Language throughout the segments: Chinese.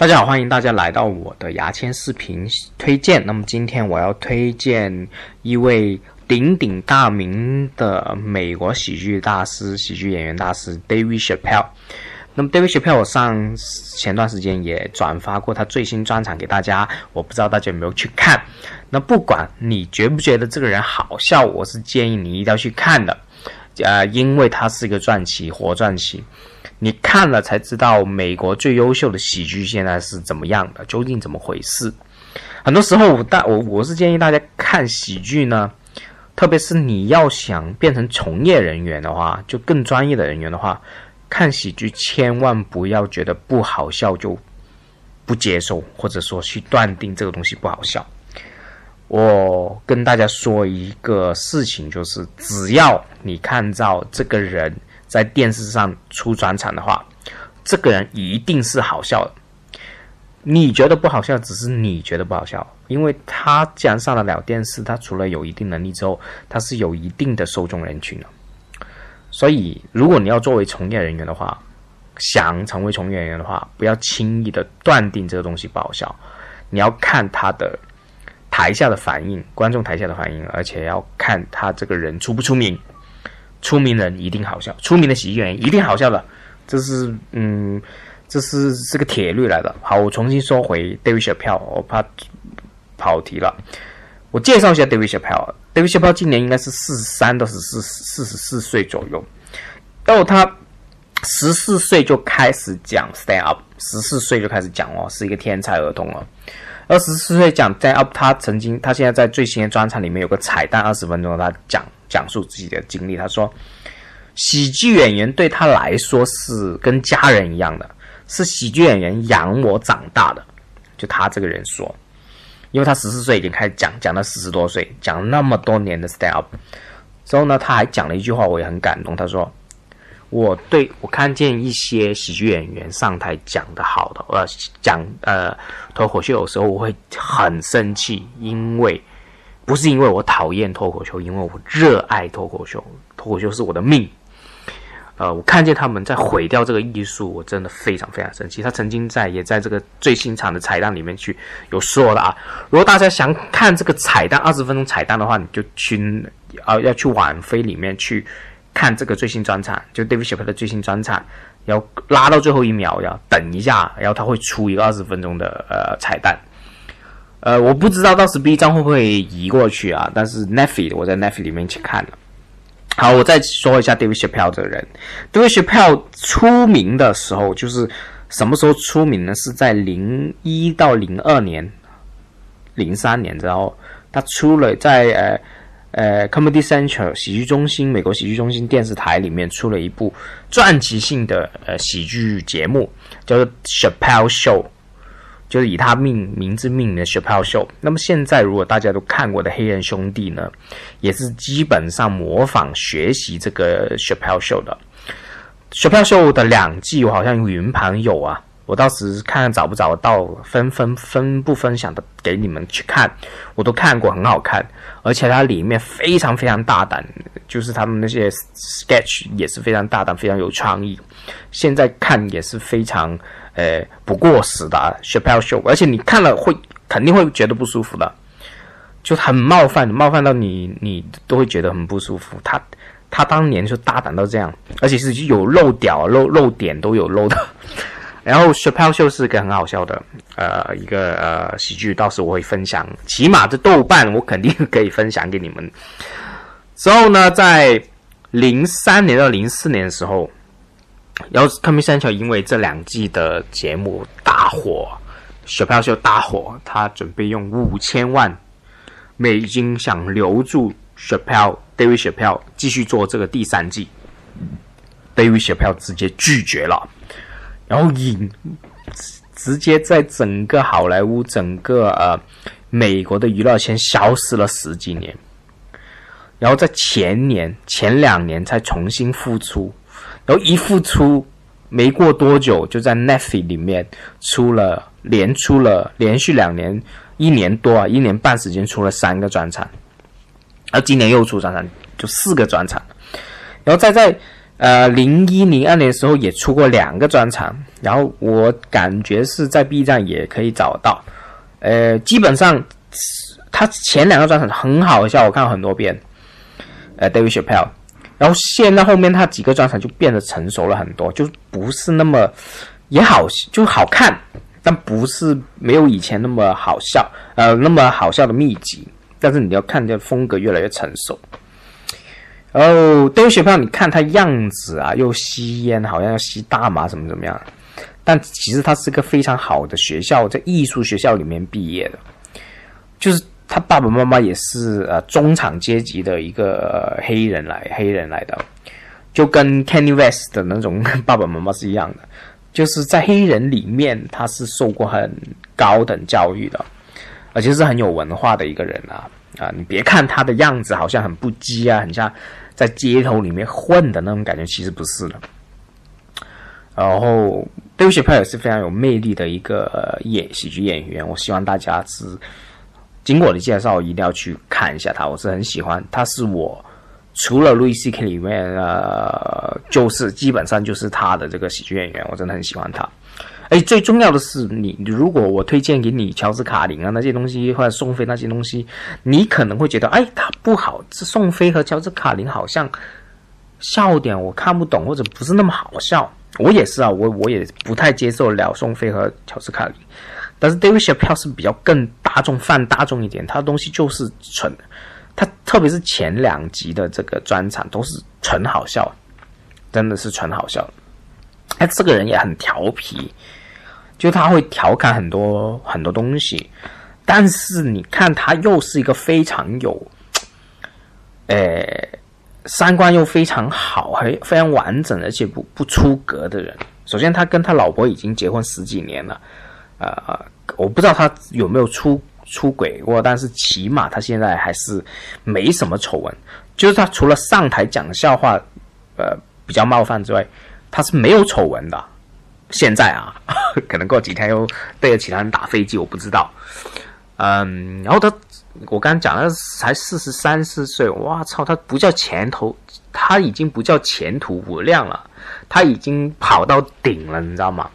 大家好，欢迎大家来到我的牙签视频推荐。那么今天我要推荐一位鼎鼎大名的美国喜剧大师、喜剧演员大师 David Chappelle。那么 David Chappelle 我上前段时间也转发过他最新专场给大家，我不知道大家有没有去看。那不管你觉不觉得这个人好笑，我是建议你一定要去看的，呃，因为他是一个传奇，活传奇。你看了才知道美国最优秀的喜剧现在是怎么样的，究竟怎么回事？很多时候，我大我我是建议大家看喜剧呢，特别是你要想变成从业人员的话，就更专业的人员的话，看喜剧千万不要觉得不好笑就不接受，或者说去断定这个东西不好笑。我跟大家说一个事情，就是只要你看到这个人。在电视上出专场的话，这个人一定是好笑的。你觉得不好笑，只是你觉得不好笑，因为他既然上得了电视，他除了有一定能力之后，他是有一定的受众人群的。所以，如果你要作为从业人员的话，想成为从业人员的话，不要轻易的断定这个东西不好笑。你要看他的台下的反应，观众台下的反应，而且要看他这个人出不出名。出名人一定好笑，出名的喜剧演员一定好笑的，这是嗯，这是这个铁律来的。好，我重新说回 David Chappelle，我怕跑题了。我介绍一下 David Chappelle。David Chappelle 今年应该是四十三到十四四十四岁左右。然后他十四岁就开始讲 stand up，十四岁就开始讲哦，是一个天才儿童哦。二十四岁讲 stand up，他曾经他现在在最新的专场里面有个彩蛋，二十分钟他讲。讲述自己的经历，他说：“喜剧演员对他来说是跟家人一样的，是喜剧演员养我长大的。”就他这个人说，因为他十四岁已经开始讲，讲到四十多岁，讲了那么多年的 stand up 之后呢，他还讲了一句话，我也很感动。他说：“我对我看见一些喜剧演员上台讲的好的，呃，讲呃脱口秀有时候我会很生气，因为。”不是因为我讨厌脱口秀，因为我热爱脱口秀，脱口秀是我的命。呃，我看见他们在毁掉这个艺术，我真的非常非常生气。他曾经在也在这个最新场的彩蛋里面去有说了啊，如果大家想看这个彩蛋二十分钟彩蛋的话，你就去啊要去网飞里面去看这个最新专场，就 David s h e p 的最新专场，要拉到最后一秒，要等一下，然后他会出一个二十分钟的呃彩蛋。呃，我不知道到时 B 站会不会移过去啊？但是 Netflix 我在 Netflix 里面去看了。好，我再说一下 David Chappelle 这个人。David Chappelle 出名的时候，就是什么时候出名呢？是在零一到零二年、零三年，然后他出了在呃呃 Comedy Central 喜剧中心、美国喜剧中心电视台里面出了一部传奇性的呃喜剧节目，叫做 Chappelle Show。就是以他命名字命名的 Chappelle Show。那么现在，如果大家都看过的黑人兄弟呢，也是基本上模仿学习这个 Chappelle Show 的。Chappelle Show 的两季我好像云盘有啊，我到时看看找不找到，分分分不分享的给你们去看。我都看过，很好看，而且它里面非常非常大胆，就是他们那些 sketch 也是非常大胆，非常有创意。现在看也是非常。呃，不过时的啊，Chappelle Show，而且你看了会肯定会觉得不舒服的，就很冒犯，冒犯到你，你都会觉得很不舒服。他他当年就大胆到这样，而且是有漏屌、漏漏点都有漏的。然后 Chappelle Show 是个很好笑的，呃，一个呃喜剧，到时我会分享，起码这豆瓣我肯定可以分享给你们。之后呢，在零三年到零四年的时候。然后《Comedy Central》因为这两季的节目大火，雪票秀大火，他准备用五千万美金想留住雪票 David 雪票继续做这个第三季。David 雪票直接拒绝了，然后引直接在整个好莱坞、整个呃美国的娱乐圈消失了十几年，然后在前年前两年才重新复出。然后一复出，没过多久，就在 Netflix 里面出了，连出了连续两年，一年多啊，一年半时间出了三个专场，而今年又出专场，就四个专场。然后再在呃零一零二年的时候也出过两个专场，然后我感觉是在 B 站也可以找到，呃，基本上他前两个专场很好笑，我看了很多遍，呃，David Chappelle，然后现在后面他几个专场就变得成熟了很多，就不是那么也好就好看，但不是没有以前那么好笑，呃，那么好笑的密集，但是你要看这风格越来越成熟。然后 David Chappelle，你看他样子啊，又吸烟，好像要吸大麻，怎么怎么样。但其实他是个非常好的学校，在艺术学校里面毕业的，就是他爸爸妈妈也是呃中产阶级的一个黑人来黑人来的，就跟 Kanye West 的那种 爸爸妈妈是一样的，就是在黑人里面他是受过很高等教育的，而且是很有文化的一个人啊啊！你别看他的样子好像很不羁啊，很像在街头里面混的那种感觉，其实不是的。然后，David Chappelle 是非常有魅力的一个演喜剧演员。我希望大家是经过我的介绍，一定要去看一下他。我是很喜欢，他是我除了 Louis C.K. 里面，呃，就是基本上就是他的这个喜剧演员，我真的很喜欢他。哎，最重要的是，你如果我推荐给你乔治卡林啊那些东西，或者宋飞那些东西，你可能会觉得，哎，他不好。这宋飞和乔治卡林好像笑点我看不懂，或者不是那么好笑。我也是啊，我我也不太接受了宋飞和乔治卡林，但是 David Shaw 票是比较更大众泛大众一点，他的东西就是纯，他特别是前两集的这个专场都是纯好笑，真的是纯好笑。他这个人也很调皮，就他会调侃很多很多东西，但是你看他又是一个非常有，诶。三观又非常好，还非常完整，而且不不出格的人。首先，他跟他老婆已经结婚十几年了，呃，我不知道他有没有出出轨过，但是起码他现在还是没什么丑闻。就是他除了上台讲笑话，呃，比较冒犯之外，他是没有丑闻的。现在啊，可能过几天又对着其他人打飞机，我不知道。嗯，然后他。我刚刚讲了，才四十三四岁，哇操！他不叫前头，他已经不叫前途无量了，他已经跑到顶了，你知道吗？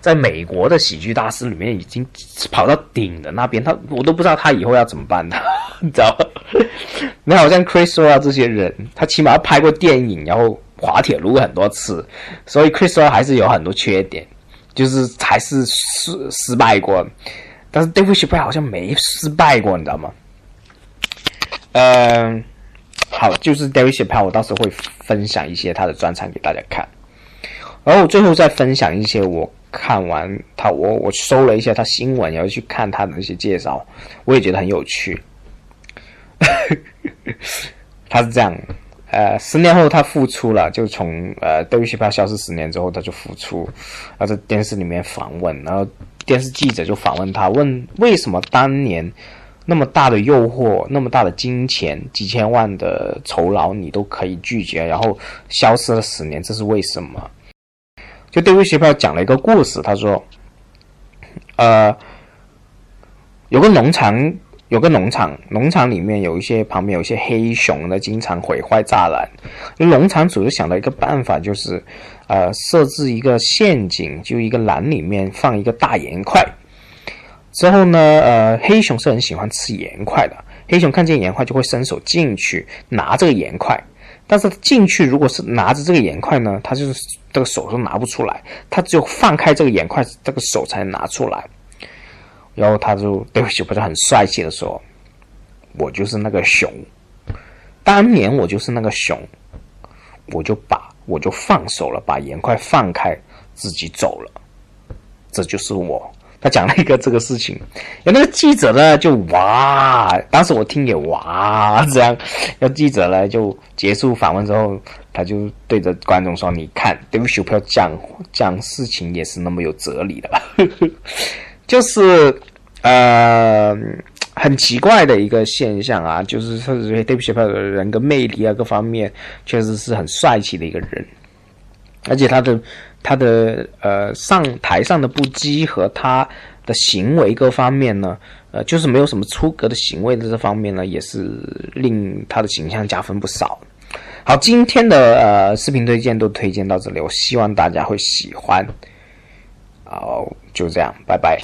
在美国的喜剧大师里面，已经跑到顶的那边，他我都不知道他以后要怎么办的，你知道吗？你好像 Chris Rock 这些人，他起码拍过电影，然后滑铁卢很多次，所以 Chris 啊还是有很多缺点，就是还是失失败过。但是 David s h a p p e l 好像没失败过，你知道吗？嗯，好，就是 David s h a p p e l 我到时候会分享一些他的专场给大家看，然后最后再分享一些我看完他，我我搜了一下他新闻，然后去看他的那些介绍，我也觉得很有趣。他是这样，呃，十年后他复出了，就从呃 David Chappelle 消失十年之后，他就复出，然后在电视里面访问，然后。电视记者就访问他，问为什么当年那么大的诱惑、那么大的金钱、几千万的酬劳你都可以拒绝，然后消失了十年，这是为什么？就对位学票讲了一个故事，他说：“呃，有个农场，有个农场，农场里面有一些旁边有一些黑熊呢，经常毁坏栅栏。农场主就想到一个办法，就是。”呃，设置一个陷阱，就一个栏里面放一个大盐块。之后呢，呃，黑熊是很喜欢吃盐块的。黑熊看见盐块就会伸手进去拿这个盐块，但是进去如果是拿着这个盐块呢，他就是这个手都拿不出来，他只有放开这个盐块，这个手才拿出来。然后他就对不起，不是很帅气的说：“我就是那个熊，当年我就是那个熊，我就把。”我就放手了，把盐块放开，自己走了。这就是我。他讲了一个这个事情，有那个记者呢，就哇！当时我听也哇，这样。那记者呢，就结束访问之后，他就对着观众说：“你看，David Chappelle 讲讲事情也是那么有哲理的，就是呃。”很奇怪的一个现象啊，就是特别 David Chappelle 的人格魅力啊，各方面确实是很帅气的一个人，而且他的他的呃上台上的不羁和他的行为各方面呢，呃，就是没有什么出格的行为的这方面呢，也是令他的形象加分不少。好，今天的呃视频推荐都推荐到这里，我希望大家会喜欢。好，就这样，拜拜。